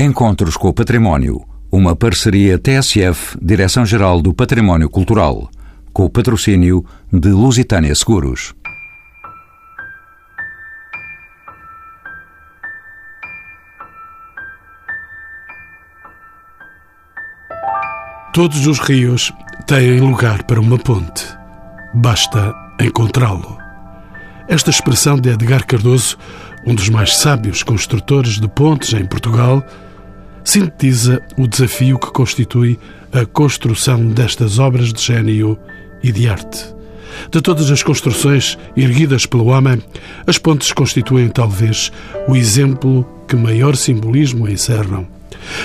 Encontros com o Património. Uma parceria TSF, Direção-Geral do Património Cultural. Com o patrocínio de Lusitânia Seguros. Todos os rios têm lugar para uma ponte. Basta encontrá-lo. Esta expressão de Edgar Cardoso, um dos mais sábios construtores de pontes em Portugal, sintetiza o desafio que constitui a construção destas obras de gênio e de arte. De todas as construções erguidas pelo homem, as pontes constituem talvez o exemplo que maior simbolismo encerram.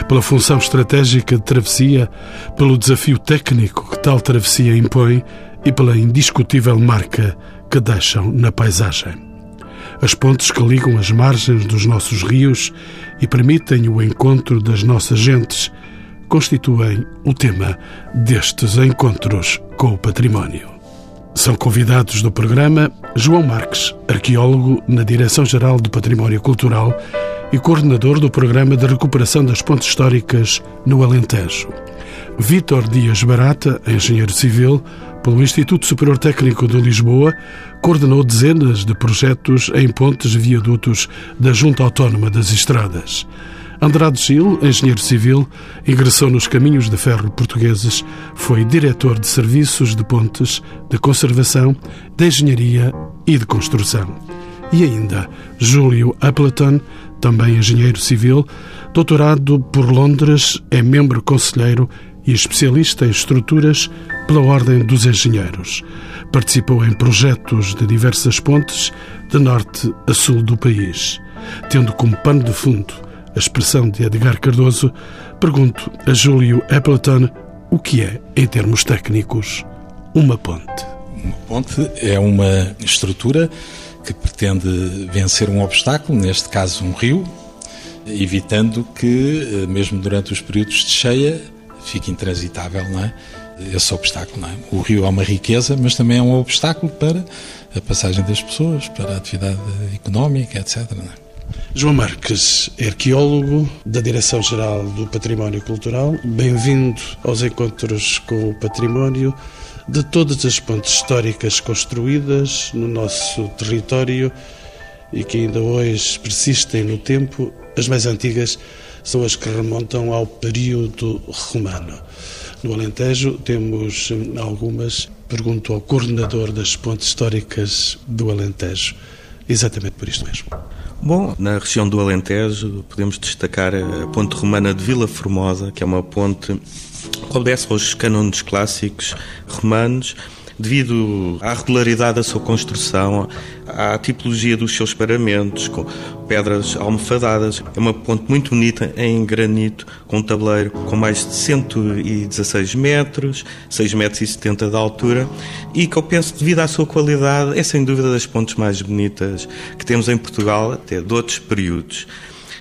Pela função estratégica de travessia, pelo desafio técnico que tal travessia impõe e pela indiscutível marca que deixam na paisagem. As pontes que ligam as margens dos nossos rios e permitem o encontro das nossas gentes constituem o tema destes encontros com o património. São convidados do programa João Marques, arqueólogo na Direção-Geral do Património Cultural e coordenador do Programa de Recuperação das Pontes Históricas no Alentejo. Vítor Dias Barata, engenheiro civil, pelo Instituto Superior Técnico de Lisboa, coordenou dezenas de projetos em pontes e viadutos da Junta Autónoma das Estradas. Andrade Gil, engenheiro civil, ingressou nos caminhos de ferro portugueses, foi diretor de serviços de pontes, de conservação, de engenharia e de construção. E ainda Júlio Appleton, também engenheiro civil, doutorado por Londres, é membro conselheiro e especialista em estruturas pela Ordem dos Engenheiros. Participou em projetos de diversas pontes de norte a sul do país. Tendo como pano de fundo a expressão de Edgar Cardoso, pergunto a Júlio Appleton o que é, em termos técnicos, uma ponte. Uma ponte é uma estrutura que pretende vencer um obstáculo, neste caso um rio, evitando que, mesmo durante os períodos de cheia, fique intransitável, não é? Esse obstáculo, não é? O rio é uma riqueza, mas também é um obstáculo para a passagem das pessoas, para a atividade económica, etc. É? João Marques, arqueólogo da Direção-Geral do Património Cultural, bem-vindo aos encontros com o património de todas as pontes históricas construídas no nosso território e que ainda hoje persistem no tempo. As mais antigas são as que remontam ao período romano. No Alentejo temos algumas. Pergunto ao coordenador das pontes históricas do Alentejo, exatamente por isto mesmo. Bom, na região do Alentejo podemos destacar a ponte romana de Vila Formosa, que é uma ponte que obedece aos cânones clássicos romanos, devido à regularidade da sua construção, à tipologia dos seus paramentos, com pedras almofadadas. É uma ponte muito bonita em granito, com um tabuleiro com mais de 116 metros, 6 metros e 70 de altura, e que eu penso, devido à sua qualidade, é sem dúvida das pontes mais bonitas que temos em Portugal, até de outros períodos.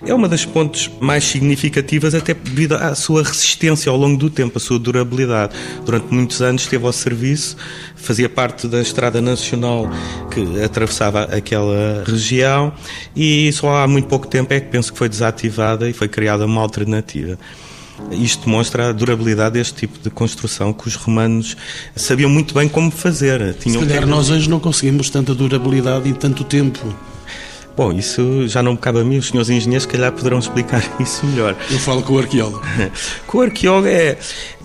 É uma das pontes mais significativas, até devido à sua resistência ao longo do tempo, a sua durabilidade. Durante muitos anos esteve ao serviço, fazia parte da Estrada Nacional que atravessava aquela região e só há muito pouco tempo é que penso que foi desativada e foi criada uma alternativa. Isto mostra a durabilidade deste tipo de construção que os romanos sabiam muito bem como fazer. Tinham Se calhar nós hoje não conseguimos tanta durabilidade e tanto tempo. Bom, isso já não me cabe a mim, os senhores engenheiros, se calhar, poderão explicar isso melhor. Eu falo com o arqueólogo. com o arqueólogo é.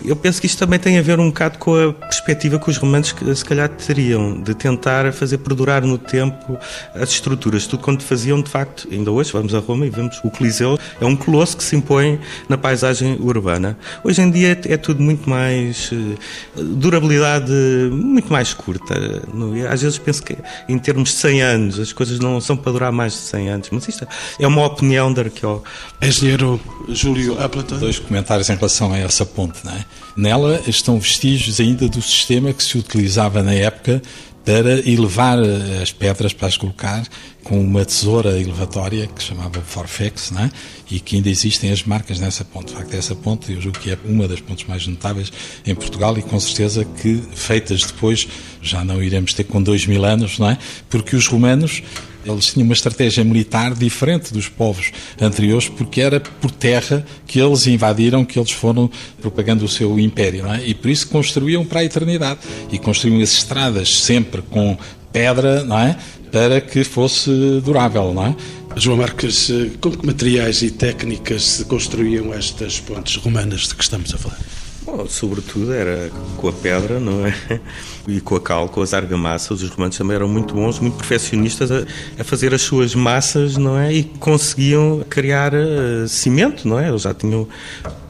Eu penso que isto também tem a ver um bocado com a perspectiva que os romanos, se calhar, teriam de tentar fazer perdurar no tempo as estruturas. Tudo quanto faziam, de facto, ainda hoje vamos a Roma e vemos o Coliseu, é um colosso que se impõe na paisagem urbana. Hoje em dia é tudo muito mais. Eh, durabilidade muito mais curta. Às vezes penso que, em termos de 100 anos, as coisas não são para durar mais de 100 anos, mas isto é uma opinião da arqueólogo. Engenheiro Júlio Appleton. Dois comentários em relação a essa ponte. Não é? Nela estão vestígios ainda do sistema que se utilizava na época para elevar as pedras para as colocar com uma tesoura elevatória que se chamava Forfex, não é? e que ainda existem as marcas nessa ponte. De facto, essa ponte, eu julgo que é uma das pontes mais notáveis em Portugal e com certeza que feitas depois já não iremos ter com dois mil anos, não é? Porque os romanos Eles tinham uma estratégia militar diferente dos povos anteriores, porque era por terra que eles invadiram, que eles foram propagando o seu império, é? E por isso construíam para a eternidade. E construíam as estradas sempre com pedra, não é? Para que fosse durável, não é? João Marques, com que materiais e técnicas se construíam estas pontes romanas de que estamos a falar? Sobretudo era com a pedra, não é? E com a cal, com as argamassas. Os romanos também eram muito bons, muito perfeccionistas a, a fazer as suas massas, não é? E conseguiam criar uh, cimento, não é? Eles já tinham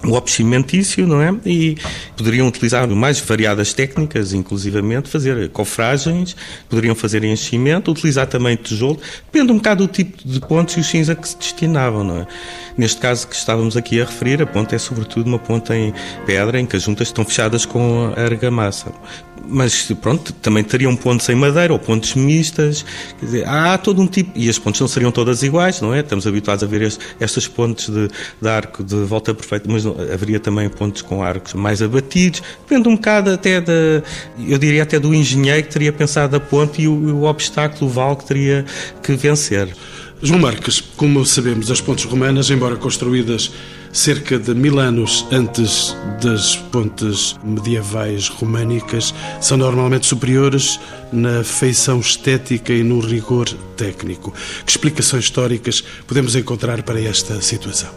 o ópio cimentício, não é? E poderiam utilizar mais variadas técnicas, inclusivamente fazer cofragens, poderiam fazer enchimento, utilizar também tijolo, depende um bocado do tipo de pontes e os fins a que se destinavam, não é? Neste caso que estávamos aqui a referir, a ponte é sobretudo uma ponte em pedra, em que as juntas estão fechadas com argamassa. Mas pronto, também teriam pontes em madeira ou pontes mistas. Quer dizer, há todo um tipo. E as pontes não seriam todas iguais, não é? Estamos habituados a ver este, estas pontes de, de, arco de volta perfeita, mas não, haveria também pontes com arcos mais abatidos. Depende um bocado até da. Eu diria até do engenheiro que teria pensado a ponte e o, o obstáculo, o vale que teria que vencer. João Marques, como sabemos, as pontes romanas, embora construídas cerca de mil anos antes das pontes medievais românicas, são normalmente superiores na feição estética e no rigor técnico. Que explicações históricas podemos encontrar para esta situação?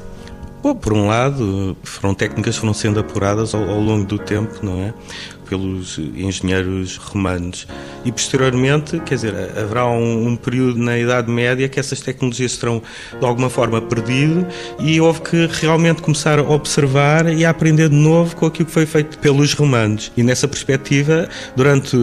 Bom, por um lado, foram técnicas que foram sendo apuradas ao, ao longo do tempo, não é? Pelos engenheiros romanos. E posteriormente, quer dizer, haverá um, um, período na Idade Média que essas tecnologias serão de alguma forma perdido e houve que realmente começar a observar e a aprender de novo com aquilo que foi feito pelos romanos. E nessa perspectiva, durante,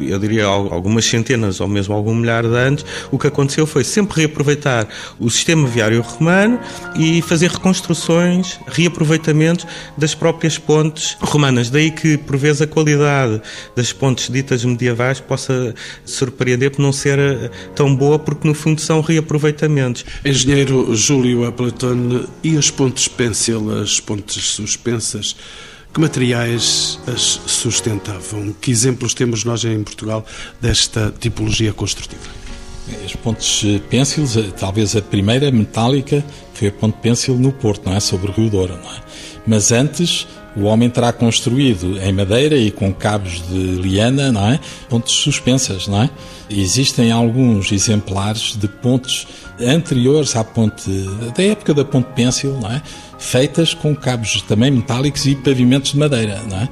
eu diria, algumas centenas ou mesmo algum milhar de anos, o que aconteceu foi sempre reaproveitar o sistema viário romano e fazer reconstruções, reaproveitamentos das próprias pontes romanas. Daí que, por vezes, a qualidade qualidade das pontes ditas medievais possa surpreender por não ser eh, tão boa, porque no fundo são reaproveitamentos. Engenheiro Júlio Aplatone, e as pontes pêncil, as pontes suspensas, que materiais as sustentavam? Que exemplos temos nós em Portugal desta tipologia construtiva? As pontes pênsiles, eh, talvez a primeira metálica foi a ponte pêncil no Porto, não é? Sobre o Rio Douro, não é? Mas antes o homem terá construído em madeira e com cabos de liana, não é? Pontes suspensas, não é? Existem alguns exemplares de pontes anteriores à ponte, da época da ponte pêncil, não é? Feitas com cabos também metálicos e pavimentos de madeira, não é?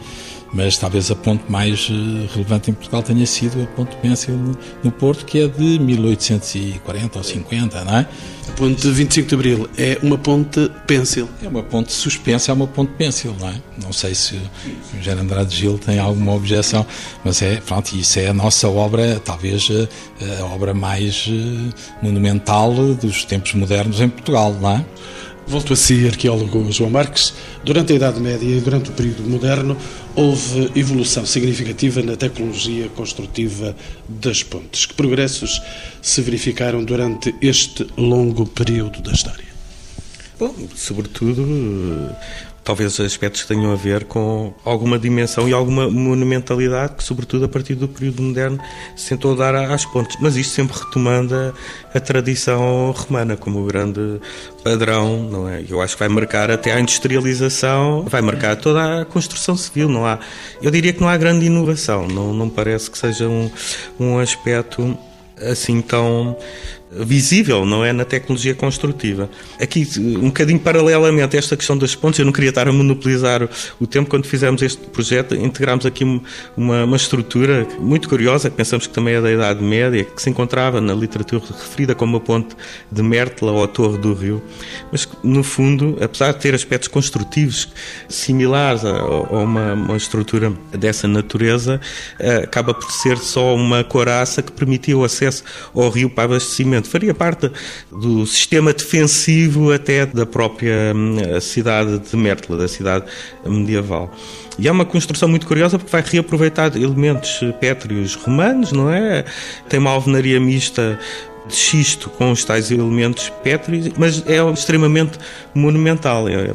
Mas talvez a ponte mais eh, relevante em Portugal tenha sido a ponte Pêncil no Porto, que é de 1840 ou 50, não é? A ponte 25 de Abril é uma ponte pêncil. É uma ponte suspensa, é uma ponte pêncil, não é? Não sei se o Eugênio Andrade Gil tem alguma objeção, mas é, pronto, isso é a nossa obra, talvez a, eh, a obra mais eh, monumental dos tempos modernos em Portugal, não é? Volto a si, arqueólogo João Marques. Durante a Idade Média e durante o período moderno, houve evolução significativa na tecnologia construtiva das pontes. Que progressos se verificaram durante este longo período da história? Bom, sobretudo talvez aspectos que tenham a ver com alguma dimensão e alguma monumentalidade que, sobretudo a partir do período moderno, se tentou dar às pontes. Mas isto sempre retomando a, a tradição romana como o grande padrão, não é? Eu acho que vai marcar até a industrialização, vai marcar toda a construção civil. Não há, eu diria que não há grande inovação. Não, não parece que seja um, um aspecto assim tão visível, não é? Na tecnologia construtiva. Aqui, um bocadinho paralelamente a esta questão das pontes, eu não queria estar a monopolizar o tempo quando fizemos este projeto, integramos aqui uma, uma estrutura muito curiosa, que pensamos que também é da Idade Média, que se encontrava na literatura referida como a ponte de Mértola ou a Torre do Rio, mas que, no fundo, apesar de ter aspectos construtivos similares a, a uma, uma, estrutura dessa natureza, eh, acaba por ser só uma coraça que permitia o acesso ao rio para abastecimento faria parte do sistema defensivo até da própria hum, cidade de Mértola, da cidade medieval. E é uma construção muito curiosa porque vai reaproveitar elementos pétreos romanos, não é? Tem uma alvenaria mista de xisto com os tais elementos pétreos, mas é extremamente monumental. É,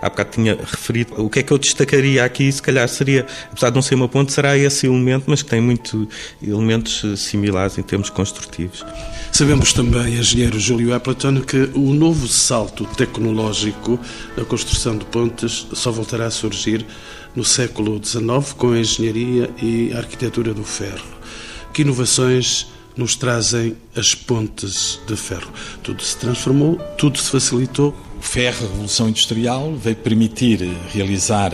há bocado tinha referido o que é que eu destacaria aqui, se calhar seria, apesar de não ser uma ponte, será esse elemento, mas que tem muitos elementos eh, similares em termos construtivos. Sabemos também, engenheiro Júlio Appleton, que o novo salto tecnológico na construção de pontes só voltará a surgir no século XIX com a engenharia e a arquitetura do ferro. Que inovações nos trazem as pontes de ferro? Tudo se transformou, tudo se facilitou. O ferro, a Revolução Industrial, veio permitir realizar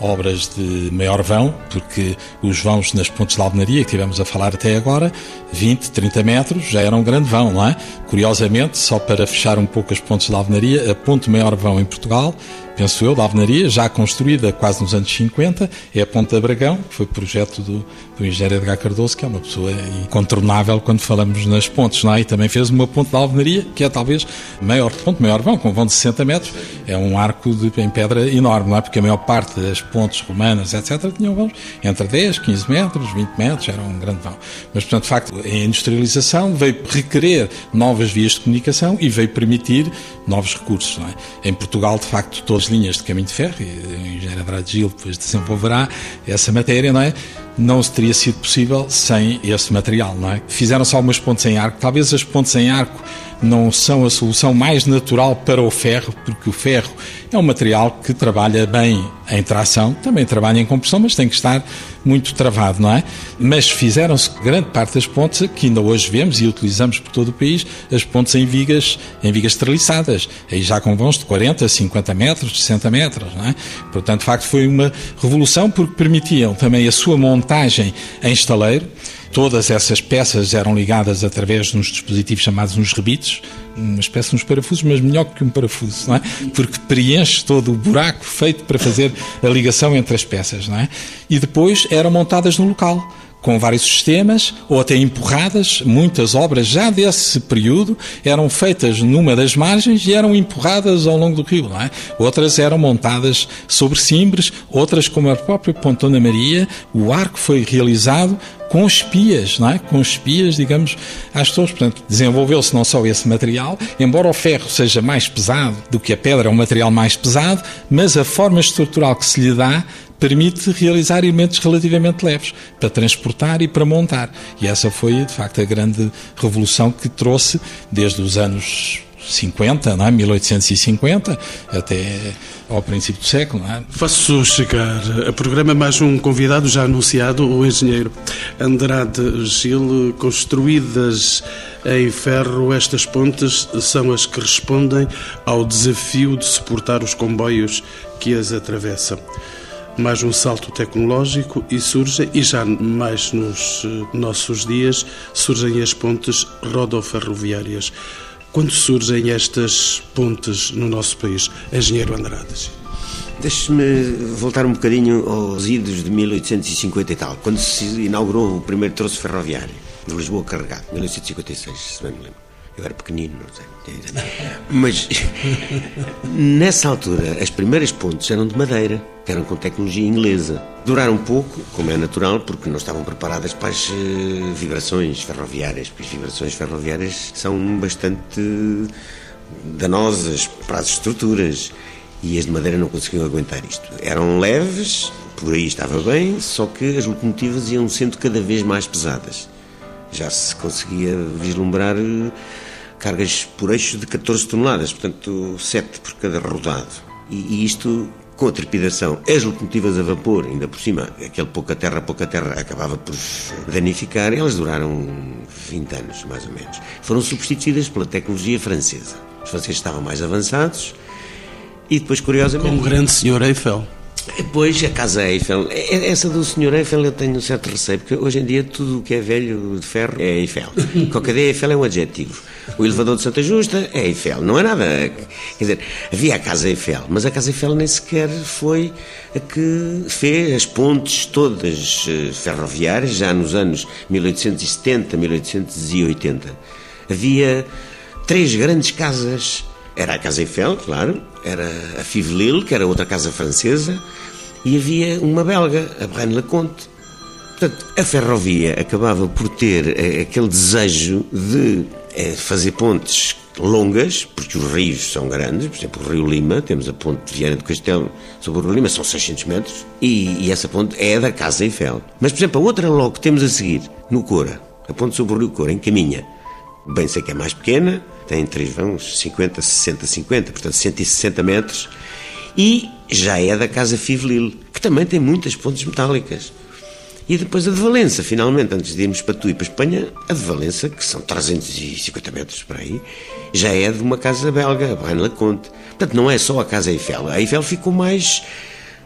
obras de maior vão, porque os vãos nas pontes de alvenaria que tivemos a falar até agora, 20, 30 metros, já era um grande vão, não é? Curiosamente, só para fechar um pouco as pontes de alvenaria, a ponte maior vão em Portugal penso eu, da alvenaria, já construída quase nos anos 50, é a Ponta Bragão, que foi projeto do, do engenheiro Edgar Cardoso, que é uma pessoa incontornável quando falamos nas pontes, não é? E também fez uma ponte de alvenaria, que é talvez maior ponte, maior vão, com vão de 60 metros, é um arco de, em pedra enorme, não é? Porque a maior parte das pontes romanas, etc., tinham vãos entre 10, 15 metros, 20 metros, era um grande vão. Mas, portanto, de facto, a industrialização veio requerer novas vias de comunicação e veio permitir novos recursos, não é? Em Portugal, de facto, todos linhas de caminho de ferro, o engenheiro Andrade Gil depois desenvolverá essa matéria, não é? Não teria sido possível sem esse material, não é? Fizeram-se algumas pontes em arco, talvez as pontes em arco não são a solução mais natural para o ferro, porque o ferro é um material que trabalha bem em tração, também trabalha em compressão, mas tem que estar muito travado, não é? Mas fizeram-se grande parte das pontes que ainda hoje vemos e utilizamos por todo o país, as pontes em vigas, em vigas treliçadas, aí já com vãos de 40, 50 metros, 60 metros, não é? Portanto, de facto, foi uma revolução porque permitiam também a sua montagem em estaleiro, Todas essas peças eram ligadas através de uns dispositivos chamados uns rebites, uma espécie de uns parafusos, mas melhor que um parafuso, não é? Porque preenche todo o buraco feito para fazer a ligação entre as peças, não é? E depois eram montadas no local com vários sistemas, ou até empurradas. Muitas obras já desse período eram feitas numa das margens e eram empurradas ao longo do rio. É? Outras eram montadas sobre cimbres, outras, como a própria Pontona Maria, o arco foi realizado com espias, não é? Com espias, digamos, às pessoas. Portanto, desenvolveu-se não só esse material, embora o ferro seja mais pesado do que a pedra, é um material mais pesado, mas a forma estrutural que se lhe dá permite realizar elementos relativamente leves para transportar e para montar. E essa foi, de facto, a grande revolução que trouxe desde os anos 50, não é? 1850, até ao princípio do século. É? Faço chegar a programa mais um convidado já anunciado, o engenheiro Andrade Gil, construídas em ferro, estas pontes são as que respondem ao desafio de suportar os comboios que as atravessam mais um salto tecnológico e surge, e já mais nos eh, nossos dias, surgem as pontes rodoferroviárias. Quando surgem estas pontes no nosso país? Engenheiro Andrade. Deixe-me voltar um bocadinho aos idos de 1850 e tal, quando se inaugurou o primeiro troço ferroviário de Lisboa carregado, 1856, se bem me lembro. Eu era pequenino, não sei. Mas nessa altura as primeiras pontes eram de madeira, eram com tecnologia inglesa. Duraram pouco, como é natural, porque não estavam preparadas para as uh, vibrações ferroviárias, porque as vibrações ferroviárias são bastante danosas para as estruturas e as de madeira não conseguiam aguentar isto. Eram leves, por aí estava bem, só que as locomotivas iam sendo cada vez mais pesadas. Já se conseguia vislumbrar uh, cargas por eixo de 14 toneladas, portanto 7 por cada rodado. E, e isto com a trepidação, as locomotivas a vapor, ainda por cima, aquele pouca terra, pouca terra, acabava por danificar, elas duraram 20 anos, mais ou menos. Foram substituídas pela tecnologia francesa. Os franceses estavam mais avançados e depois, curiosamente... Com o grande senhor Eiffel. Pois, a Casa Eiffel. Essa do Sr. Eiffel eu tenho um certo receio, porque hoje em dia tudo o que é velho de ferro é Eiffel. Qualquer dia Eiffel é um adjetivo. O elevador de Santa Justa é Eiffel. Não é nada. Quer dizer, havia a Casa Eiffel, mas a Casa Eiffel nem sequer foi a que fez as pontes todas eh, ferroviárias, já nos anos 1870, 1880. Havia três grandes casas era a Casa Eiffel, claro, era a Fivelil, que era outra casa francesa, e havia uma belga, a Braine Leconte, Portanto, a ferrovia acabava por ter eh, aquele desejo de eh, fazer pontes longas, porque os rios são grandes, por exemplo, o Rio Lima, temos a ponte de Viana do Castelo sobre o Rio Lima, são 600 metros, e, e, essa ponte é da Casa Eiffel. Mas, por exemplo, a outra logo que temos a seguir, no Cora, a ponte sobre o Rio Cora, em Caminha, bem sei que é mais pequena, tem três vãos, 50, 60, 50, portanto 160 metros, e já é da Casa Fivelil, que também tem muitas pontes metálicas. E depois a de Valença, finalmente, antes de irmos para Tu e para Espanha, a de Valença, que são 350 metros por aí, já é de uma casa belga, a Braine-le-Comte. Portanto, não é só a Casa Eiffel. A Eiffel ficou mais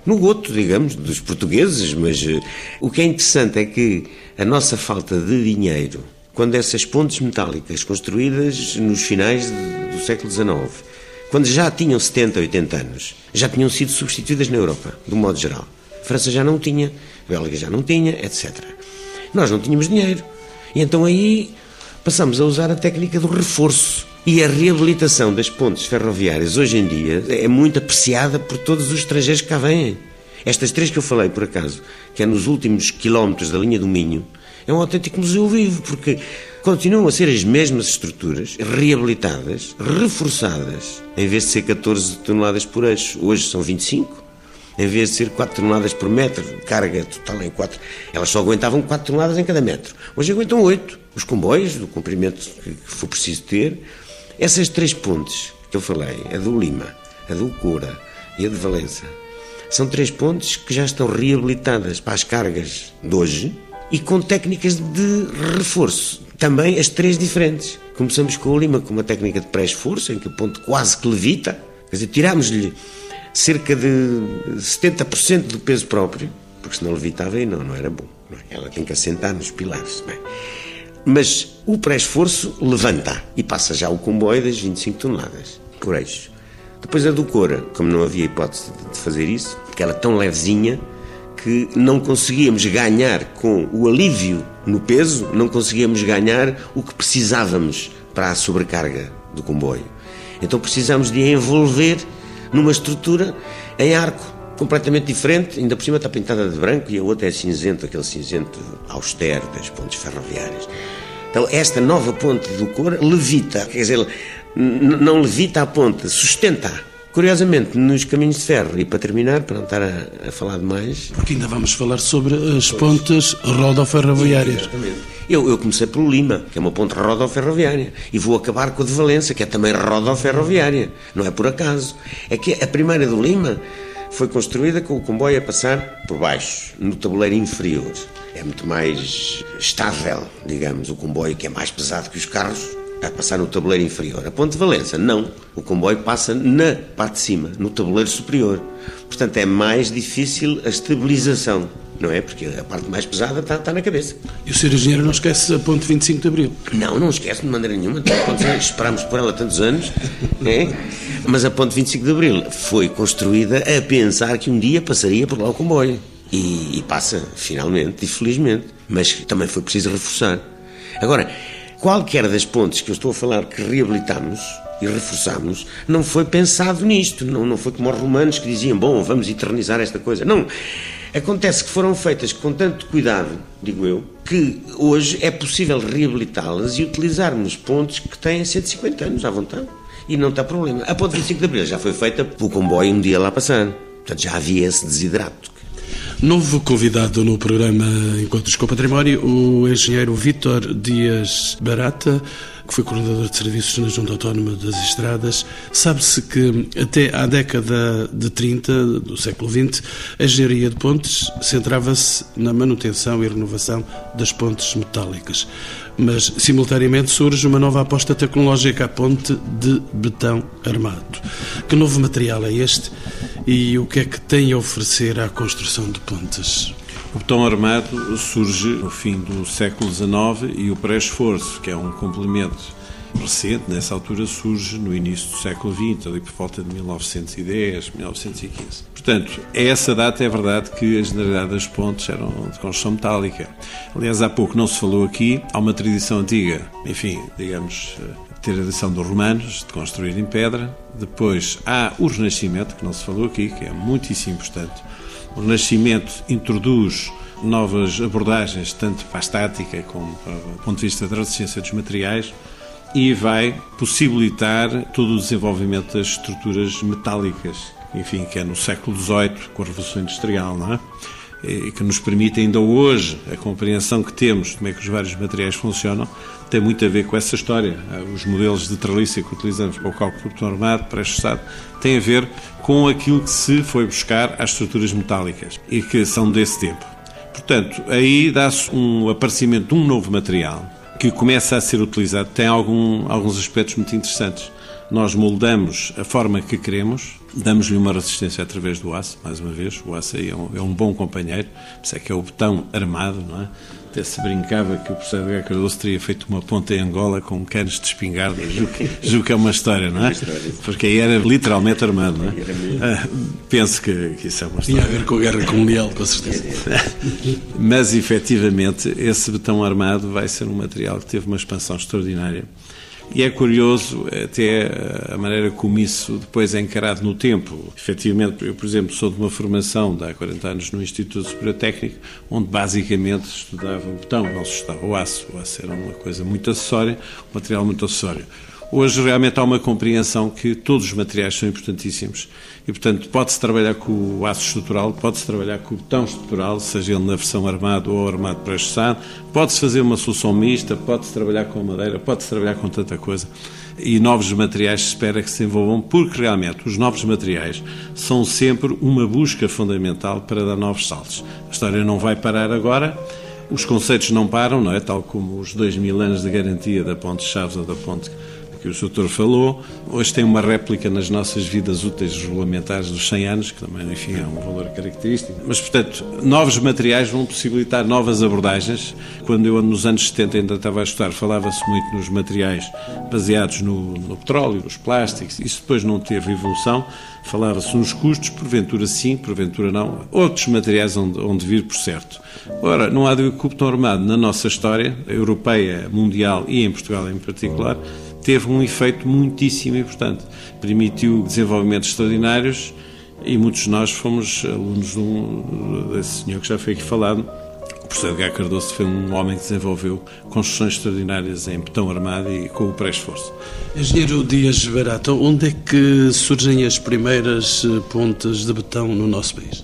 no goto, digamos, dos portugueses, mas uh, o que é interessante é que a nossa falta de dinheiro, quando essas pontes metálicas construídas nos finais do século XIX, quando já tinham 70, 80 anos, já tinham sido substituídas na Europa, de um modo geral. A França já não tinha, Bélgica já não tinha, etc. Nós não tínhamos dinheiro. E então aí passamos a usar a técnica do reforço. E a reabilitação das pontes ferroviárias hoje em dia é muito apreciada por todos os estrangeiros que cá vêm. Estas três que eu falei, por acaso, que é nos últimos quilómetros da linha do Minho, é um autêntico museu vivo, porque continuam a ser as mesmas estruturas, reabilitadas, reforçadas, em vez de ser 14 toneladas por eixo, hoje são 25 em vez de ser 4 toneladas por metro, carga total em 4, elas só aguentavam 4 toneladas em cada metro. Hoje aguentam 8. Os comboios, do comprimento que for preciso ter. Essas três pontes que eu falei, a do Lima, a do Cura e a de Valença, são três pontes que já estão reabilitadas para as cargas de hoje e com técnicas de reforço. Também as três diferentes. Começamos com o Lima com uma técnica de pré-esforço, em que o ponto quase que levita, quer dizer, tiramos-lhe cerca de 70% do peso próprio, porque senão levitava e não, não era bom. Não é? Ela tem que assentar nos pilares. Bem. Mas o pré-esforço levanta e passa já o comboio das 25 toneladas por eixo. Depois a do Cora, como não havia hipótese de fazer isso, porque era tão levezinha que não conseguíamos ganhar com o alívio no peso, não conseguíamos ganhar o que precisávamos para a sobrecarga do comboio. Então precisamos de envolver numa estrutura em arco completamente diferente, ainda por cima está pintada de branco e a outra é cinzento, aquele cinzento austero das pontes ferroviárias. Então, esta nova ponte do cor levita, quer dizer, não levita a ponte, sustenta. Curiosamente, nos caminhos de ferro, e para terminar, para não estar a, a falar demais. Porque ainda vamos falar sobre as pontes rodoferroviárias. Exatamente. Eu, eu comecei pelo Lima, que é uma ponte rodoferroviária, e vou acabar com a de Valença, que é também rodoferroviária. Não é por acaso. É que a primeira do Lima foi construída com o comboio a passar por baixo, no tabuleiro inferior. É muito mais estável, digamos, o comboio que é mais pesado que os carros a passar no tabuleiro inferior. A ponte de Valença, não. O comboio passa na parte de cima, no tabuleiro superior. Portanto, é mais difícil a estabilização não é? Porque a parte mais pesada está, está na cabeça. E o Sr. Engenheiro não esquece a ponte 25 de Abril? Não, não esquece de maneira nenhuma. Então, esperámos por ela tantos anos, é? mas a ponte 25 de Abril foi construída a pensar que um dia passaria por lá o comboio. E, e passa, finalmente e felizmente. Mas também foi preciso reforçar. Agora, qualquer das pontes que eu estou a falar que reabilitamos e reforçamos, não foi pensado nisto. Não, não foi como os romanos que diziam, bom, vamos eternizar esta coisa. Não. Acontece que foram feitas com tanto cuidado, digo eu, que hoje é possível reabilitá-las e utilizarmos pontos que têm 150 anos à vontade. E não está problema. A ponte 25 de Abril já foi feita pelo comboio um dia lá passando. Portanto, já havia esse desidrato. Novo convidado no programa Encontros com o Património, o engenheiro Vítor Dias Barata, que foi coordenador de serviços na Junta Autónoma das Estradas. Sabe-se que até à década de 30 do século XX, a engenharia de pontes centrava-se na manutenção e renovação das pontes metálicas. Mas, simultaneamente, surge uma nova aposta tecnológica, a ponte de betão armado. Que novo material é este e o que é que tem a oferecer à construção de pontes? O betão armado surge no fim do século XIX e o pré-esforço, que é um complemento recente, nessa altura surge no início do século XX, ali por volta de 1910, 1915. Portanto, a essa data é verdade que a generalidade das pontes eram de construção metálica. Aliás, há pouco não se falou aqui, há uma tradição antiga, enfim, digamos, a tradição dos romanos de construir em pedra. Depois há o Renascimento, que não se falou aqui, que é muitíssimo importante O Renascimento introduz novas abordagens, tanto para a estática como para o ponto de vista da resistência dos materiais, e vai possibilitar todo o desenvolvimento das estruturas metálicas, enfim, que é no século XVIII, com a Revolução Industrial, não é? E que nos permite ainda hoje a compreensão que temos de como é que os vários materiais funcionam, tem muito a ver com essa história. Os modelos de treliça que utilizamos para o cálculo do armado, pré-estado, têm a ver com aquilo que se foi buscar às estruturas metálicas e que são desse tempo. Portanto, aí dá-se um aparecimento de um novo material que começa a ser utilizado. Tem algum, alguns aspectos muito interessantes. Nós moldamos a forma que queremos, damos-lhe uma resistência através do aço, mais uma vez. O aço é um, é um bom companheiro, por isso é que é o botão armado, não é? Até se brincava que o professor Edgar Cardoso teria feito uma ponta em Angola com canos de espingarda. Julgo que é uma história, não é? Porque aí era literalmente armado, não é? Ah, penso que, que, isso é uma história. Tinha a ver com a guerra colonial, com certeza. Mas, efetivamente, esse betão armado vai ser um material que teve uma expansão extraordinária e é curioso até a maneira como isso depois é encarado no tempo. Efetivamente, eu, por exemplo, sou de uma formação de há 40 anos no Instituto Superior Técnico, onde basicamente estudava o botão, não se estudava o aço. O aço era uma coisa muito acessória, um material muito acessório. Hoje realmente há uma compreensão que todos os materiais são importantíssimos e, portanto, pode-se trabalhar com o aço estrutural, pode-se trabalhar com o betão estrutural, seja ele na versão armado ou armado pré-estado, pode-se fazer uma solução mista, pode-se trabalhar com madeira, pode-se trabalhar com tanta coisa. E novos materiais se espera que se desenvolvam, porque realmente os novos materiais são sempre uma busca fundamental para dar novos saltos. A história não vai parar agora, os conceitos não param, não é? Tal como os dois mil anos de garantia da Ponte Chaves ou da Ponte que o doutor falou. Hoje tem uma réplica nas nossas vidas úteis regulamentares dos 100 anos, que também, enfim, é um valor característico. Mas, portanto, novos materiais vão possibilitar novas abordagens. Quando eu, nos anos 70, ainda estava a estudar, falava-se muito nos materiais baseados no, no petróleo, nos plásticos. Isso depois não teve evolução. Falava-se nos custos, porventura sim, porventura não. Outros materiais onde, vir, por certo. Ora, não há de que o armado na nossa história, europeia, mundial e em Portugal em particular, teve um efeito muitíssimo importante. Permitiu desenvolvimentos extraordinários e muitos de nós fomos alunos de um, desse senhor que já foi aqui falado. O professor H. Cardoso foi um homem que desenvolveu construções extraordinárias em betão armado e com o pré-esforço. Engenheiro Dias Barato, onde é que surgem as primeiras eh, pontas de betão no nosso país?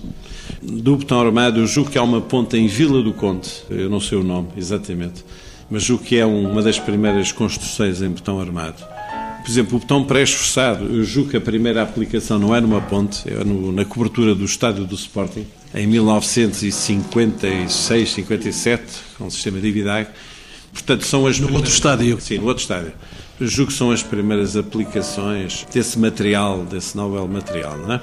Do betão armado, eu julgo que há uma ponta em Vila do Conde, eu não sei o nome exatamente, mas julgo que é uma das primeiras construções em betão armado. Por exemplo, o betão pré-esforçado, eu julgo que a primeira aplicação não é numa ponte, é no, na cobertura do estádio do Sporting, em 1956, 57, com o sistema de Ividag. Portanto, são as no primeiras... outro estádio. Sim, no outro estádio. Eu julgo que são as primeiras aplicações desse material, desse novel material, não é?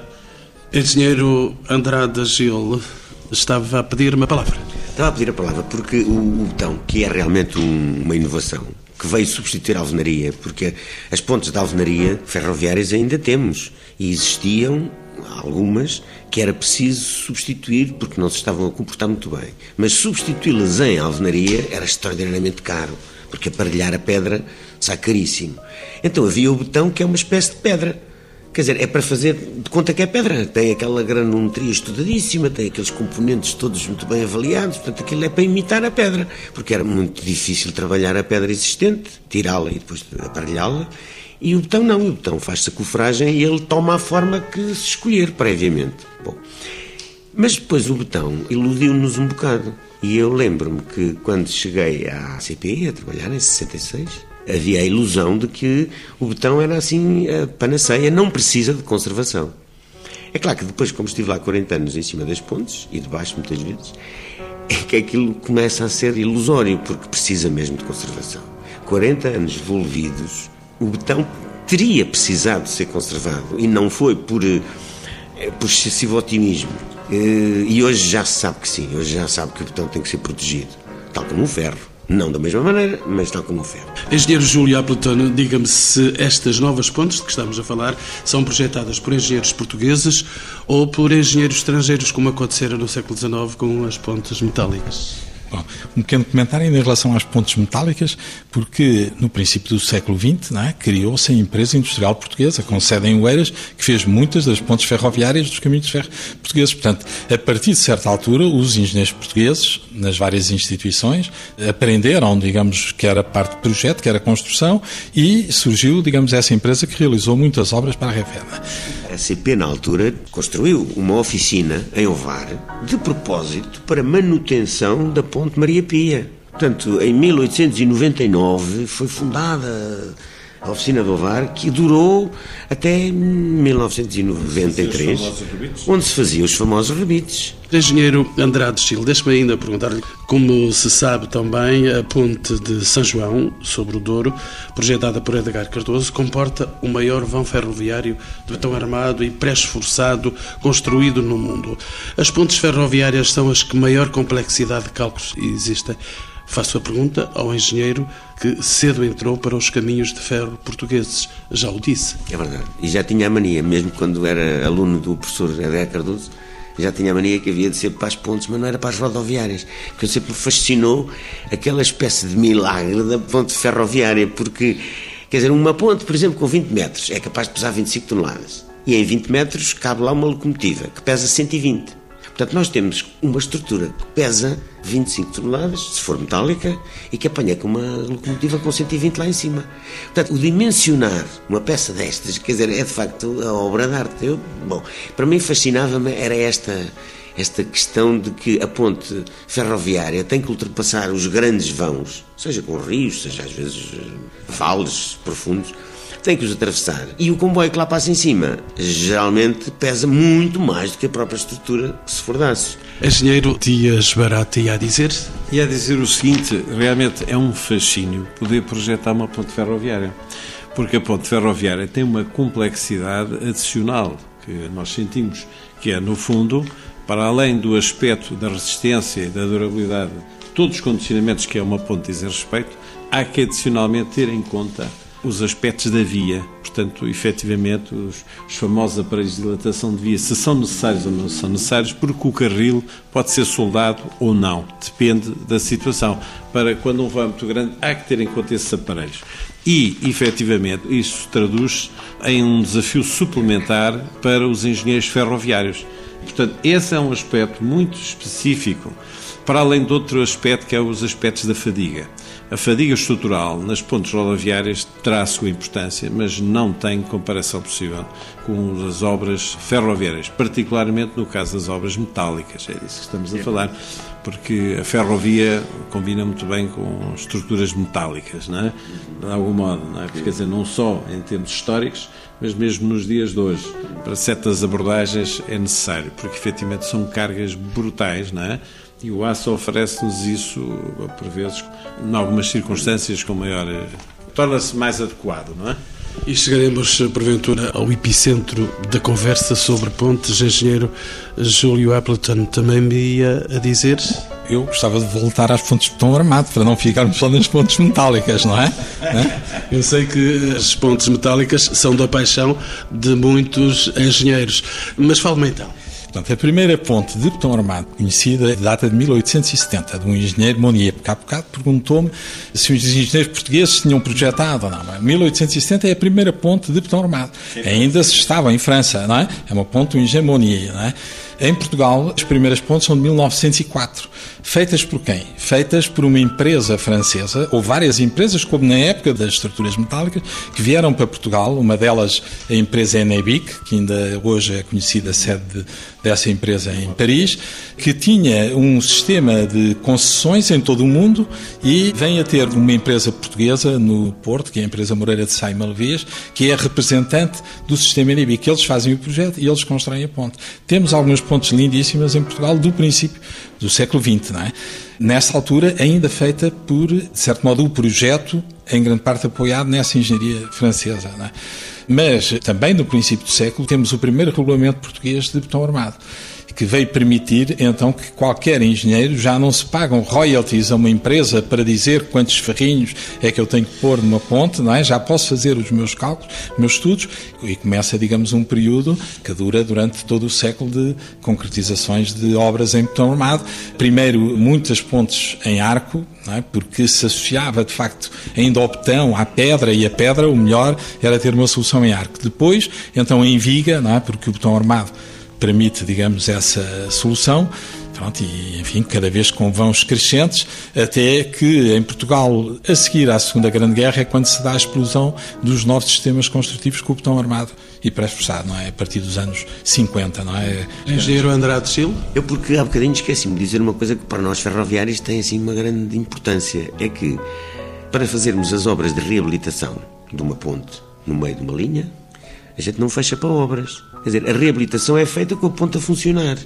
Engenheiro Andrade Gil estava a pedir uma palavra. Estava a pedir a palavra porque o, o botão, que é realmente um, uma inovação, que veio substituir a alvenaria, porque as pontes de alvenaria ferroviárias ainda temos e existiam algumas que era preciso substituir porque não se estavam a comportar muito bem. Mas substituí-las em alvenaria era extraordinariamente caro, porque aparelhar a pedra sai caríssimo. Então havia o botão que é uma espécie de pedra Quer dizer, é para fazer de conta que é pedra. Tem aquela granometria estudadíssima, tem aqueles componentes todos muito bem avaliados. Portanto, aquilo é para imitar a pedra. Porque era muito difícil trabalhar a pedra existente, tirá-la e depois aparelhá-la. E o botão não. O botão faz-se a cofragem e ele toma a forma que se escolher previamente. Bom, mas depois o botão iludiu-nos um bocado. E eu lembro-me que quando cheguei à CPI, a trabalhar em 66, havia a ilusão de que o betão era assim a panaceia, não precisa de conservação. É claro que depois, como estive lá 40 anos em cima das pontes, e debaixo muitas vezes, é que aquilo começa a ser ilusório, porque precisa mesmo de conservação. 40 anos envolvidos, o betão teria precisado de ser conservado, e não foi por, eh, por excessivo otimismo. Eh, e hoje já se sabe que sim, hoje já se sabe que o betão tem que ser protegido, tal como o ferro. Não da mesma maneira, mas tal como o ferro. Engenheiro Júlio Apletano, diga-me se estas novas pontes de que estamos a falar são projetadas por engenheiros portugueses ou por engenheiros estrangeiros, como acontecera no século XIX com as pontes metálicas. Bom, um pequeno comentário em relação às pontes metálicas, porque no princípio do século XX é, criou-se a empresa industrial portuguesa, com sede em Oeiras, que fez muitas das pontes ferroviárias dos caminhos de ferro portugueses. Portanto, a partir de certa altura, os engenheiros portugueses, nas várias instituições, aprenderam, digamos, que era parte do projeto, que era construção, e surgiu, digamos, essa empresa que realizou muitas obras para a Refena. A CP, na altura, construiu uma oficina em Ovar, de propósito para manutenção da Ponte Maria Pia. Portanto, em 1899 foi fundada a oficina do Ovar, que durou até 1993, onde se faziam os famosos rebites. Engenheiro Andrade Chile, deixe-me ainda perguntar-lhe, como se sabe também, a ponte de São João, sobre o Douro, projetada por Edgar Cardoso, comporta o maior vão ferroviário de betão armado e pré-esforçado construído no mundo. As pontes ferroviárias são as que maior complexidade de cálculos existem. Faço a pergunta ao engenheiro que cedo entrou para os caminhos de ferro portugueses. Já o disse. É verdade. E já tinha a mania, mesmo quando era aluno do professor Edgar Cardoso, já tinha a mania que havia de ser para as pontes, mas não era para as rodoviárias. Que sempre fascinou aquela espécie de milagre da ponte ferroviária, porque, quer dizer, uma ponte, por exemplo, com 20 metros, é capaz de pesar 25 toneladas. E em 20 metros cabe lá uma locomotiva que pesa 120. Portanto, nós temos uma estrutura que pesa 25 toneladas, se for metálica, e que apanha com uma locomotiva com 120 lá em cima. Portanto, o dimensionar uma peça destas, quer dizer, é de facto a obra de arte. Eu, bom, para mim fascinava-me era esta esta questão de que a ponte ferroviária tem que ultrapassar os grandes vãos, seja com rios, seja às vezes vales profundos, tem que os atravessar. E o comboio que lá passa em cima geralmente pesa muito mais do que a própria estrutura que se for daço. Engenheiro Dias Barata ia dizer? Ia dizer o seguinte: realmente é um fascínio poder projetar uma ponte ferroviária. Porque a ponte ferroviária tem uma complexidade adicional que nós sentimos, que é, no fundo, para além do aspecto da resistência e da durabilidade, todos os condicionamentos que é uma ponte dizer respeito, há que adicionalmente ter em conta os aspectos da via. Portanto, efetivamente, os, os, famosos aparelhos de dilatação de via, se são necessários ou não são necessários, porque o carril pode ser soldado ou não. Depende da situação. Para quando um vão é muito grande, há que ter em conta esses aparelhos. E, efetivamente, isso traduz em um desafio suplementar para os engenheiros ferroviários. Portanto, esse é um aspecto muito específico, para além de outro aspecto que é os aspectos da fadiga. A fadiga estrutural nas pontes rodoviárias terá a sua importância, mas não tem comparação possível com as obras ferroviárias, particularmente no caso das obras metálicas. É disso que estamos a falar, porque a ferrovia combina muito bem com estruturas metálicas, não é? de algum modo. Não é? Quer dizer, não só em termos históricos, mas mesmo nos dias de hoje, para certas abordagens é necessário, porque efetivamente são cargas brutais, não é? E o aço oferece-nos isso, por vezes, em algumas circunstâncias, com maior. Eh, torna-se mais adequado, não é? E chegaremos, porventura, ao epicentro da conversa sobre pontes. Engenheiro Júlio Appleton também me ia a dizer. Eu gostava de voltar às pontes de betão armado, para não ficarmos só nas pontes metálicas, não é? Eu sei que as pontes metálicas são da paixão de muitos engenheiros. Mas fale-me então. Portanto, a primeira ponte de betão armado conhecida data de 1870, de um engenheiro há bocado perguntou-me se os engenheiros portugueses tinham projetado ou não. 1870 é a primeira ponte de betão armado. Ainda se estava em França, não é? É uma ponte do engenheiro Monnier, não é? Em Portugal, as primeiras pontes são de 1904. Feitas por quem? Feitas por uma empresa francesa, ou várias empresas, como na época das estruturas metálicas, que vieram para Portugal. Uma delas, a empresa Enebic, que ainda hoje é conhecida sede dessa empresa em Paris, que tinha um sistema de concessões em todo o mundo e vem a ter uma empresa portuguesa no Porto, que é a empresa Moreira de Sá e Malvias, que é representante do sistema Enebic. Eles fazem o projeto e eles constroem a ponte. Temos algumas pontes lindíssimas em Portugal do princípio do século XX, não é? Nessa altura, ainda feita por, de certo modo, o projeto, em grande parte apoiado nessa engenharia francesa, não é? Mas também no princípio do século temos o primeiro regulamento português de betão armado que veio permitir então que qualquer engenheiro já não se pagam royalties a uma empresa para dizer quantos ferrinhos é que eu tenho que pôr numa ponte, não é? Já posso fazer os meus cálculos, meus estudos e começa, digamos, um período que dura durante todo o século de concretizações de obras em betão armado. Primeiro, muitas pontes em arco, é? porque se associava de facto ainda ao betão, à pedra, e a pedra, o melhor era ter uma solução em arco. Depois, então em viga, é? porque o betão armado permite, digamos, essa solução. Pronto, e enfim, cada vez com vãos crescentes, até que em Portugal, a seguir à Segunda Grande Guerra, é quando se dá a explosão dos novos sistemas construtivos com o botão armado e pré-expressado, não é? A partir dos anos 50, não é? Engenheiro Andrade Silva? Eu, porque há bocadinho esqueci-me de dizer uma coisa que para nós ferroviários tem assim uma grande importância: é que para fazermos as obras de reabilitação de uma ponte no meio de uma linha, a gente não fecha para obras. Quer dizer, a reabilitação é feita com a ponta a funcionar.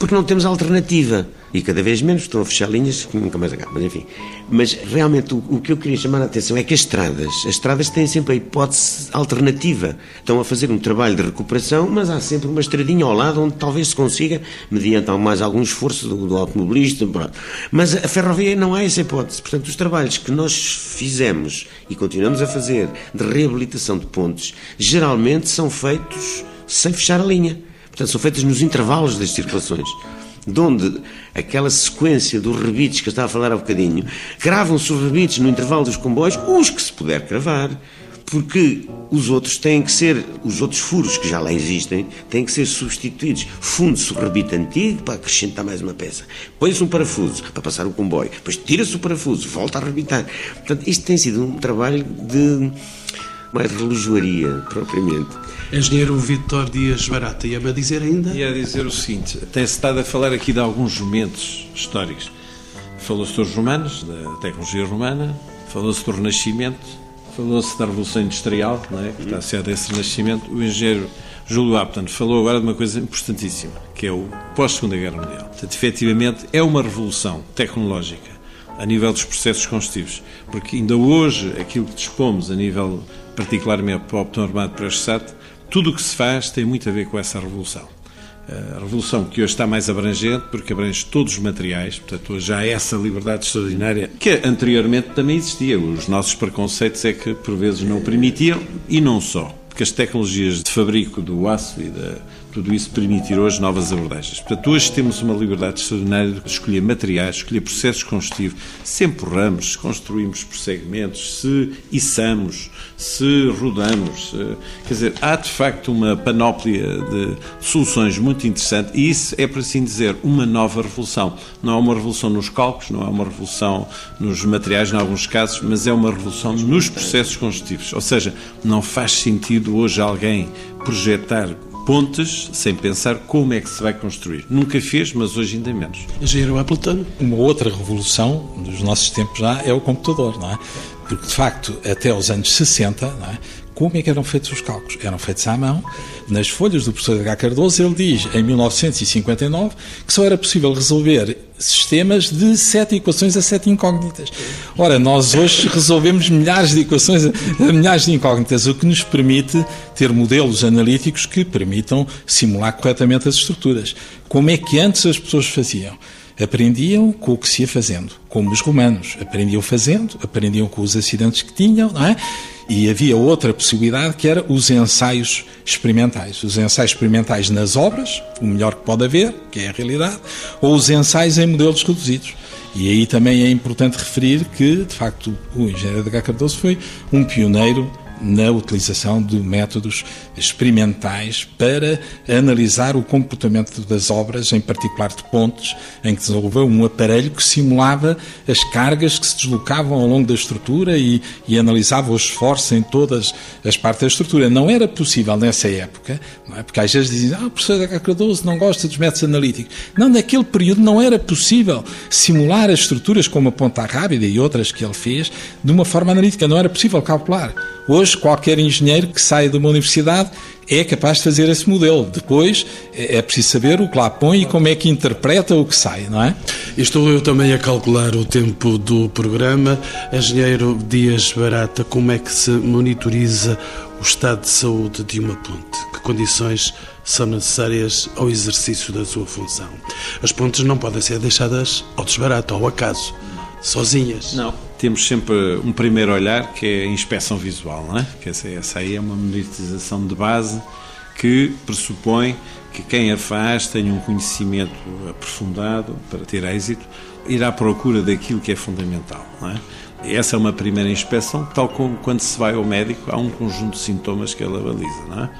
Porque não temos alternativa. E cada vez menos estão a fechar linhas que nunca mais acabam. Mas, enfim. Mas realmente o, o, que eu queria chamar a atenção é que as estradas, as estradas têm sempre a hipótese alternativa. Estão a fazer um trabalho de recuperação, mas há sempre uma estradinha ao lado onde talvez se consiga, mediante mais algum esforço do, do automobilista. Mas a ferrovia não há essa hipótese. Portanto, os trabalhos que nós fizemos e continuamos a fazer de reabilitação de pontes, geralmente são feitos sem fechar a linha. Portanto, são feitas nos intervalos das circulações. De onde aquela sequência dos rebites que eu estava a falar há bocadinho, cravam-se os rebites no intervalo dos comboios, os que se puder cravar, porque os outros têm que ser, os outros furos que já lá existem, têm que ser substituídos. Funde-se o rebite antigo para acrescentar mais uma peça. Põe-se um parafuso para passar o comboio. Depois tira-se o parafuso, volta a rebitar. Portanto, isto tem sido um trabalho de mais relojoaria, propriamente. Engenheiro Vitor Dias Barata, ia-me a dizer ainda? Ia dizer o seguinte, tem-se estado a falar aqui de alguns momentos históricos. Falou-se dos romanos, da tecnologia romana, falou-se do Renascimento, falou-se da Revolução Industrial, não é? que está associada a esse Renascimento. O engenheiro Júlio Apton falou agora de uma coisa importantíssima, que é o pós-Segunda Guerra Mundial. Portanto, efetivamente, é uma revolução tecnológica a nível dos processos construtivos, porque ainda hoje aquilo que dispomos a nível particularmente para o armado para tudo o que se faz tem muito a ver com essa revolução. A revolução que hoje está mais abrangente, porque abrange todos os materiais, portanto, hoje há essa liberdade extraordinária que anteriormente também existia. Os nossos preconceitos é que por vezes não permitiam, e não só, porque as tecnologias de fabrico do aço e da tudo isso permitir hoje novas abordagens. Portanto, hoje temos uma liberdade extraordinária de escolher materiais, escolher processos construtivos, se empurramos, se construímos por segmentos, se içamos, se rodamos. Quer dizer, há de facto uma panóplia de soluções muito interessante e isso é, por assim dizer, uma nova revolução. Não é uma revolução nos cálculos, não é uma revolução nos materiais, em alguns casos, mas é uma revolução nos processos construtivos. Ou seja, não faz sentido hoje alguém projetar pontes sem pensar como é que se vai construir. Nunca fez, mas hoje ainda menos. Engenheiro Appleton. Uma outra revolução dos nossos tempos já é o computador, não é? Porque, de facto, até os anos 60, não é? como é que eram feitos os cálculos? Eram feitos à mão. Nas folhas do professor H. Cardoso, ele diz, em 1959, que só era possível resolver sistemas de sete equações a sete incógnitas. Ora, nós hoje resolvemos milhares de equações a milhares de incógnitas, o que nos permite ter modelos analíticos que permitam simular corretamente as estruturas. Como é que antes as pessoas faziam? Aprendiam com o que se ia fazendo, como os romanos. Aprendiam fazendo, aprendiam com os acidentes que tinham, não é? E havia outra possibilidade que era os ensaios experimentais. Os ensaios experimentais nas obras, o melhor que pode haver, que é a realidade, ou os ensaios em modelos reduzidos. E aí também é importante referir que, de facto, o engenheiro Edgar Cardoso foi um pioneiro na utilização de métodos experimentais para analisar o comportamento das obras, em particular de pontes, em que desenvolveu um aparelho que simulava as cargas que se deslocavam ao longo da estrutura e, e analisava o esforço em todas as partes da estrutura. Não era possível nessa época, é? porque às vezes dizem, ah, o professor Cardoso não gosta dos métodos analíticos. Não, naquele período não era possível simular as estruturas como a Ponta Rábida e outras que ele fez de uma forma analítica, não era possível calcular. Hoje, qualquer engenheiro que saia de uma universidade é capaz de fazer esse modelo. Depois, é, é preciso saber o que lá põe e como é que interpreta o que sai, não é? Estou eu também a calcular o tempo do programa. Engenheiro Dias Barata, como é que se monitoriza o estado de saúde de uma ponte? Que condições são necessárias ao exercício da sua função? As pontes não podem ser deixadas ao desbarato, ao acaso, sozinhas. Não. Temos sempre um primeiro olhar que é a inspeção visual, não é? Que essa, essa aí é uma monitorização de base que pressupõe que quem a faz tenha um conhecimento aprofundado para ter êxito, ir à procura daquilo que é fundamental. É? Essa é uma primeira inspeção, tal como quando se vai ao médico, há um conjunto de sintomas que ele avaliza.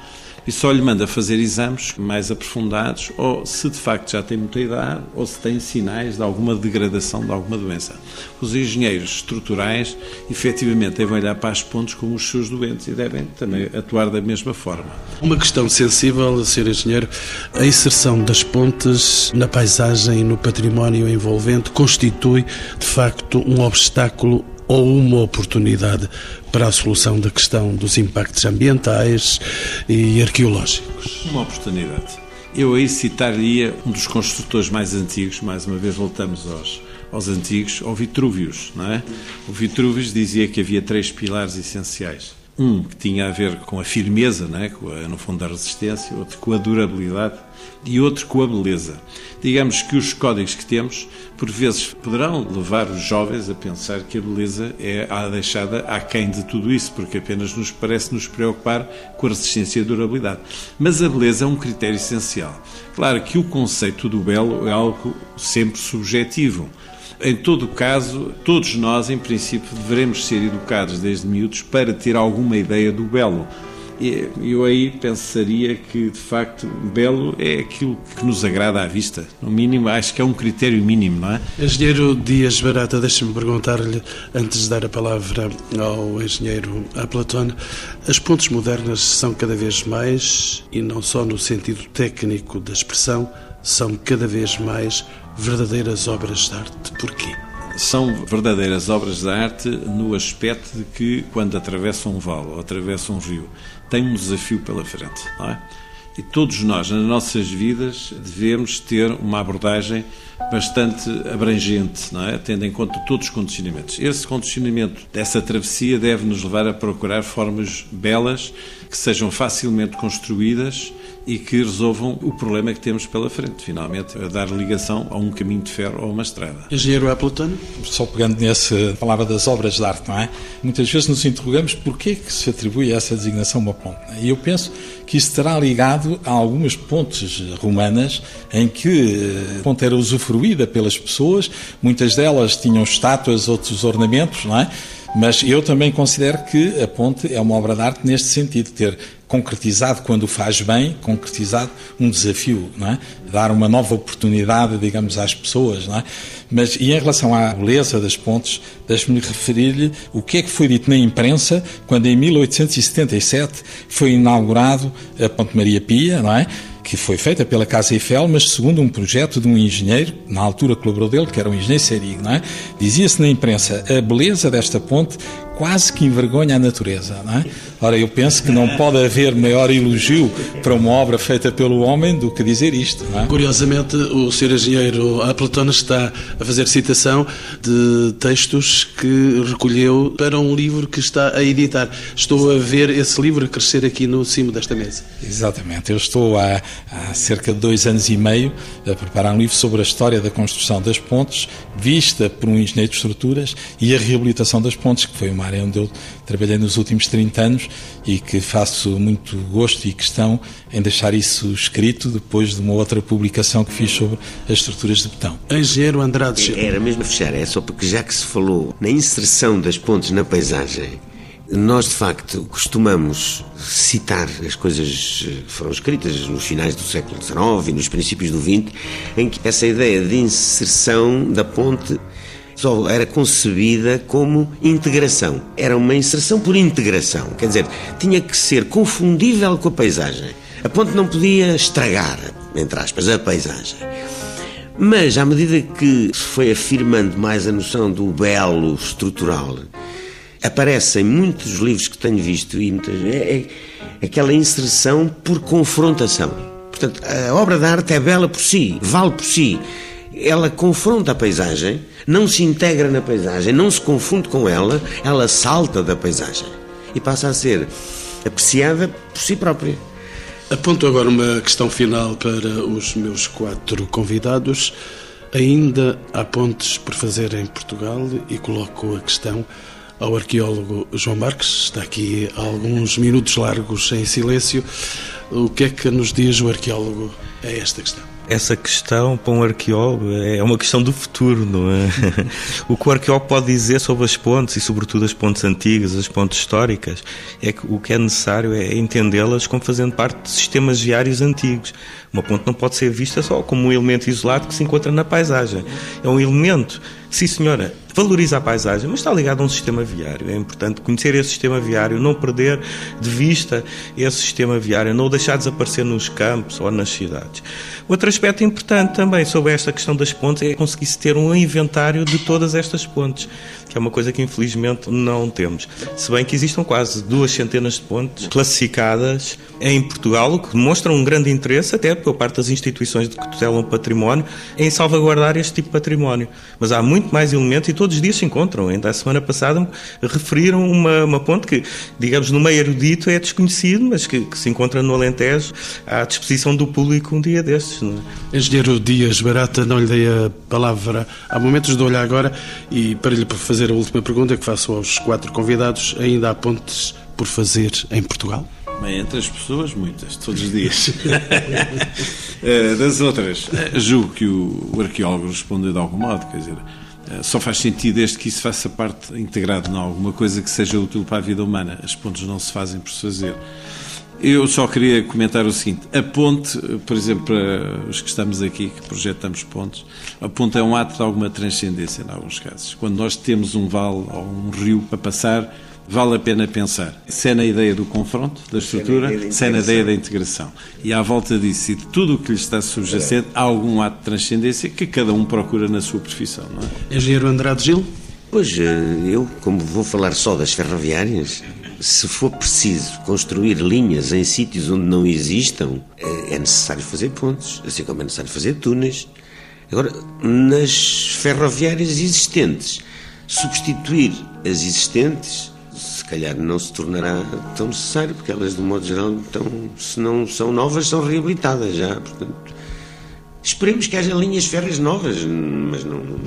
E só lhe manda fazer exames mais aprofundados ou se de facto já tem muita idade ou se tem sinais de alguma degradação de alguma doença. Os engenheiros estruturais efetivamente devem olhar para as pontes como os seus doentes e devem também atuar da mesma forma. Uma questão sensível, Sr. Engenheiro, a inserção das pontes na paisagem e no património envolvente constitui de facto um obstáculo ou uma oportunidade para a solução da questão dos impactos ambientais e arqueológicos? Uma oportunidade. Eu aí citaria um dos construtores mais antigos, mais uma vez voltamos aos, aos antigos, ao Vitrúvios, não é? O Vitrúvios dizia que havia três pilares essenciais. Um que tinha a ver com a firmeza, não é? Com a, no fundo da resistência, outro com a durabilidade e outro com a beleza. Digamos que os códigos que temos, por vezes, poderão levar os jovens a pensar que a beleza é a deixada aquém de tudo isso, porque apenas nos parece nos preocupar com a resistência e a durabilidade. Mas a beleza é um critério essencial. Claro que o conceito do belo é algo sempre subjetivo. Em todo o caso, todos nós, em princípio, devemos ser educados desde miúdos para ter alguma ideia do belo eu aí pensaria que, de facto, belo é aquilo que nos agrada à vista. No mínimo, acho que é um critério mínimo, não é? Engenheiro Dias Barata, deixe-me perguntar-lhe, antes de dar a palavra ao engenheiro Aplatone, as pontes modernas são cada vez mais, e não só no sentido técnico da expressão, são cada vez mais verdadeiras obras de arte. Porquê? são verdadeiras obras de arte no aspecto de que, quando atravessam um vale ou atravessam um rio, tem um desafio pela frente, não é? E todos nós, nas nossas vidas, devemos ter uma abordagem bastante abrangente, não é? tendo em conta todos os condicionamentos. Esse condicionamento dessa travessia deve nos levar a procurar formas belas que sejam facilmente construídas e que resolvam o problema que temos pela frente, finalmente, a dar ligação a um caminho de ferro ou a uma estrada. Engenheiro Appleton? Só pegando nessa palavra das obras de arte, não é? Muitas vezes nos interrogamos porquê que se atribui essa designação a uma ponte. E eu penso que isso estará ligado a algumas pontes romanas em que a ponte era usufruída pelas pessoas, muitas delas tinham estátuas, outros ornamentos, não é? Mas eu também considero que a ponte é uma obra de arte neste sentido, ter concretizado, quando faz bem, concretizado um desafio, não é? Dar uma nova oportunidade, digamos, às pessoas, não é? Mas, e em relação à beleza das pontes, deixe-me referir-lhe o que é que foi dito na imprensa quando em 1877 foi inaugurado a Ponte Maria Pia, não é? Que foi feita pela Casa Eiffel, mas segundo um projeto de um engenheiro, na altura colaborou dele, que era um engenheiro Serig, é? Dizia-se na imprensa, a beleza desta ponte quase que envergonha a natureza, não é? Ora, eu penso que não pode haver maior elogio para uma obra feita pelo homem do que dizer isto. É? Curiosamente, o Sr. Engenheiro Appleton está a fazer citação de textos que recolheu para um livro que está a editar. Estou a ver esse livro crescer aqui no cimo desta mesa. Exatamente. Eu estou há, há cerca de dois anos e meio a preparar um livro sobre a história da construção das pontes, vista por um engenheiro de estruturas, e a reabilitação das pontes, que foi uma área onde eu trabalhei nos últimos 30 anos e que faço muito gosto e questão em deixar isso escrito depois de uma outra publicação que fiz sobre as estruturas de betão. Engenheiro Andrade. Era mesmo a fechar, é só porque já que se falou na inserção das pontes na paisagem, nós de facto costumamos citar as coisas que foram escritas nos finais do século XIX e nos princípios do XX, em que essa ideia de inserção da ponte só era concebida como integração. Era uma inserção por integração. Quer dizer, tinha que ser confundível com a paisagem. A ponte não podia estragar, entre aspas, a paisagem. Mas, à medida que se foi afirmando mais a noção do belo estrutural, aparecem muitos livros que tenho visto e muitas, é, é aquela inserção por confrontação. Portanto, a obra de arte é bela por si, vale por si ela confronta a paisagem, não se integra na paisagem, não se confunde com ela, ela salta da paisagem e passa a ser apreciada por si própria. Aponto agora uma questão final para os meus quatro convidados. Ainda há pontes por fazer em Portugal e coloco a questão ao arqueólogo João Marques. Está aqui há alguns minutos largos em silêncio. O que é que nos diz o arqueólogo a esta questão? Essa questão para um arqueólogo é uma questão do futuro, não é? o que o arqueólogo pode dizer sobre as pontes e, sobretudo, as pontes antigas, as pontes históricas, é que o que é necessário é entendê-las como fazendo parte de sistemas viários antigos. Uma ponte não pode ser vista só como um elemento isolado que se encontra na paisagem. É um elemento, sim senhora, valoriza a paisagem, mas está ligado a um sistema viário. É importante conhecer esse sistema viário, não perder de vista esse sistema viário, não o deixar desaparecer nos campos ou nas cidades. Outro aspecto importante também sobre esta questão das pontes é conseguir-se ter um inventário de todas estas pontes, que é uma coisa que infelizmente não temos. Se bem que existam quase duas centenas de pontes classificadas em Portugal, o que demonstra um grande interesse, até por parte das instituições que tutelam o património, em salvaguardar este tipo de património. Mas há muito mais elementos e todos os dias se encontram. Ainda a semana passada referiram uma, uma ponte que, digamos, no meio erudito é desconhecido, mas que, que, se encontra no Alentejo à disposição do público um dia destes. Não é? Engenheiro Dias Barata, não lhe dei a palavra. Há momentos de olhar agora e para lhe fazer a última pergunta que faço aos quatro convidados, ainda há pontes por fazer em Portugal? Bem, entre as pessoas, muitas, todos os dias. Eh, das outras, eh, julgo que o, arqueólogo respondeu de algum modo, quer dizer, só faz sentido desde que isso faça parte integrado em alguma coisa que seja útil para a vida humana. As pontes não se fazem por se fazer. Eu só queria comentar o seguinte: a ponte, por exemplo, para os que estamos aqui, que projetamos pontes, a ponte é um ato de alguma transcendência, em alguns casos. Quando nós temos um vale ou um rio para passar, vale a pena pensar. Se é na ideia do confronto, da estrutura, se é na ideia da integração. E à volta disso e de tudo o que lhe está subjacente, há algum ato de transcendência que cada um procura na sua profissão, não é? Engenheiro Andrade Gil? Pois, eh, eu, como vou falar só das ferroviárias, se for preciso construir linhas em sítios onde não existam, é, é necessário fazer pontes, assim como é necessário fazer túneis. Agora, nas ferroviárias existentes, substituir as existentes se calhar não se tornará tão necessário, porque elas, de um modo geral, estão, se não são novas, são reabilitadas já. Portanto, esperemos que haja linhas férreas novas, mas não, não,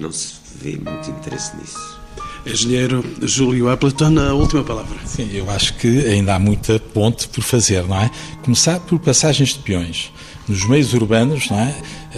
não se vê muito interesse nisso. Engenheiro Júlio Appleton, a última palavra. Sim, eu acho que ainda há muita ponte por fazer, não é? Começar por passagens de peões. Nos meios urbanos, não é?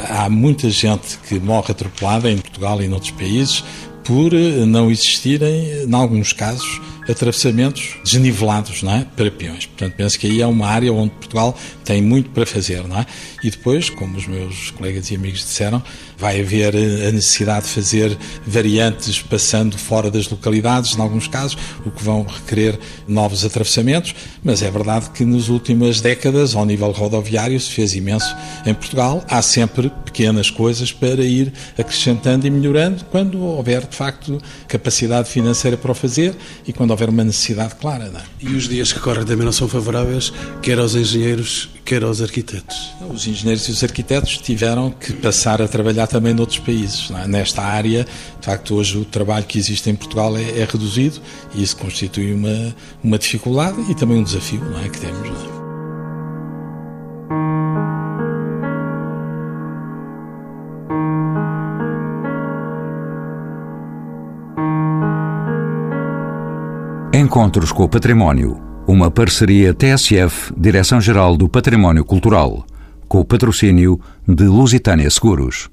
Há muita gente que morre atropelada em Portugal e noutros países por não existirem, em alguns casos, atravessamentos desnivelados não é? para peões. Portanto, penso que aí é uma área onde Portugal tem muito para fazer. Não é? E depois, como os meus colegas e amigos disseram, vai haver a necessidade de fazer variantes passando fora das localidades, em alguns casos, o que vão requerer novos atravessamentos, mas é verdade que nas últimas décadas, ao nível rodoviário, se fez imenso em Portugal. Há sempre pequenas coisas para ir acrescentando e melhorando quando houver, de facto, capacidade financeira para o fazer e quando houver uma necessidade clara. Não é? E os dias que correm também não são favoráveis, quer aos engenheiros, quer aos arquitetos? Os engenheiros e os arquitetos tiveram que passar a trabalhar também noutros países. É? Nesta área, de facto, hoje o trabalho que existe em Portugal é, é, reduzido e isso constitui uma, uma dificuldade e também um desafio é, que temos. É? Encontros com o Património. Uma parceria TSF, Direção-Geral do Património Cultural, com o patrocínio de Lusitânia Seguros.